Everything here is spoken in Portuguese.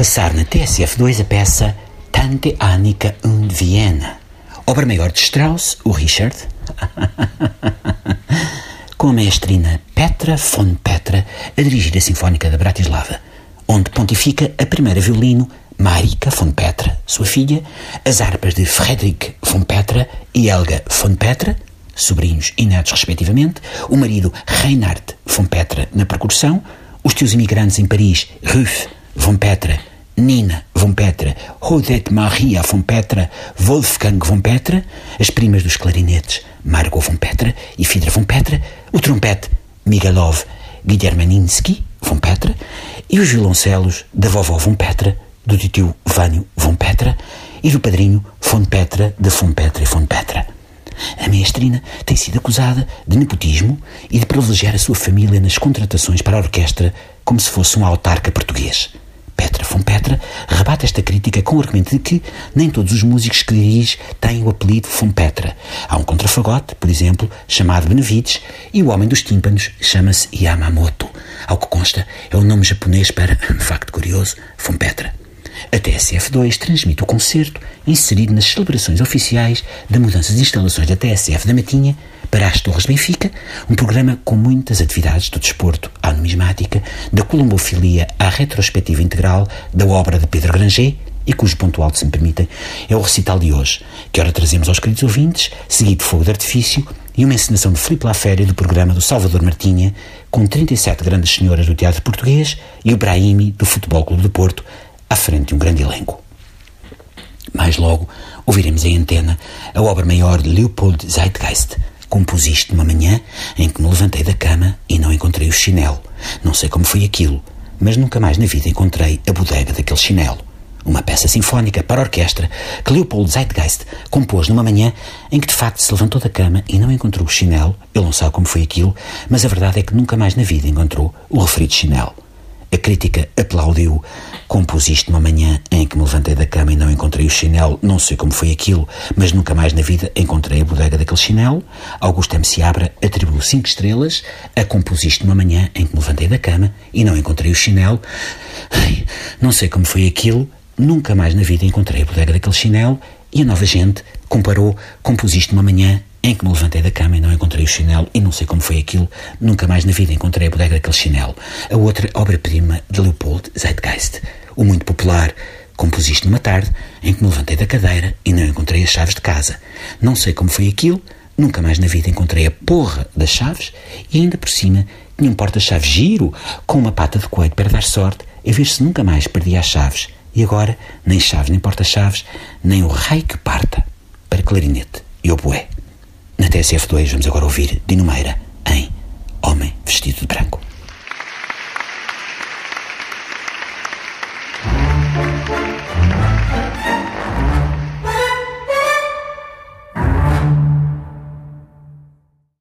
passar na TSF2 a peça Tante Annika und Viena, obra maior de Strauss, o Richard, com a maestrina Petra von Petra a dirigir a Sinfónica da Bratislava, onde pontifica a primeira violino Marika von Petra, sua filha, as harpas de Friedrich von Petra e Helga von Petra, sobrinhos e netos respectivamente, o marido Reinhard von Petra na percussão, os teus imigrantes em Paris, Ruth von Petra, Nina von Petra, Rodette Maria von Petra, Wolfgang von Petra, as primas dos clarinetes, Margot von Petra e Fidra von Petra, o trompete, Migalov Guilhermaninsky von Petra e os violoncelos da vovó von Petra, do tio Vânio von Petra e do padrinho von Petra de von Petra e von Petra. A maestrina tem sido acusada de nepotismo e de privilegiar a sua família nas contratações para a orquestra como se fosse um autarca português. Petra von Petra rebate esta crítica com o argumento de que nem todos os músicos que dirige têm o apelido von Petra. Há um contrafagote, por exemplo, chamado Benevides, e o homem dos tímpanos chama-se Yamamoto. Ao que consta, é o nome japonês para, um facto curioso, von Petra. A TSF2 transmite o concerto inserido nas celebrações oficiais da mudança de instalações da TSF da Matinha para as Torres Benfica, um programa com muitas atividades do desporto à numismática, da colombofilia à retrospectiva integral da obra de Pedro Granger e cujo ponto alto, se me permitem, é o recital de hoje, que ora trazemos aos queridos ouvintes, seguido de fogo de artifício e uma encenação de Filipe Laféria do programa do Salvador Martinha, com 37 grandes senhoras do teatro português e o Brahimi do Futebol Clube de Porto, à frente de um grande elenco. Mais logo, ouviremos em antena a obra maior de Leopold Zeitgeist. Compusiste numa manhã em que me levantei da cama e não encontrei o chinelo. Não sei como foi aquilo, mas nunca mais na vida encontrei a bodega daquele chinelo. Uma peça sinfónica para orquestra que Leopold Zeitgeist compôs numa manhã em que de facto se levantou da cama e não encontrou o chinelo. Ele não sabe como foi aquilo, mas a verdade é que nunca mais na vida encontrou o referido chinelo. A crítica aplaudiu. Compusiste uma manhã em que me levantei da cama e não encontrei o chinelo, não sei como foi aquilo, mas nunca mais na vida encontrei a bodega daquele chinelo. Augusto M. Seabra atribuiu cinco estrelas a Compusiste uma manhã em que me levantei da cama e não encontrei o chinelo. Ai, não sei como foi aquilo, nunca mais na vida encontrei a bodega daquele chinelo. E a nova gente comparou Compusiste uma manhã em que me levantei da cama e não encontrei o chinelo e não sei como foi aquilo, nunca mais na vida encontrei a bodega daquele chinelo. A outra obra-prima de Leopold Zeitgeist, o muito popular Compusiste numa tarde em que me levantei da cadeira e não encontrei as chaves de casa. Não sei como foi aquilo, nunca mais na vida encontrei a porra das chaves e ainda por cima tinha um porta-chaves giro com uma pata de coelho para dar sorte a ver se nunca mais perdia as chaves. E agora, nem chaves, nem porta-chaves, nem o rei que parta para clarinete e oboé. Na TSF2 vamos agora ouvir Dino Meira em Homem Vestido de Branco.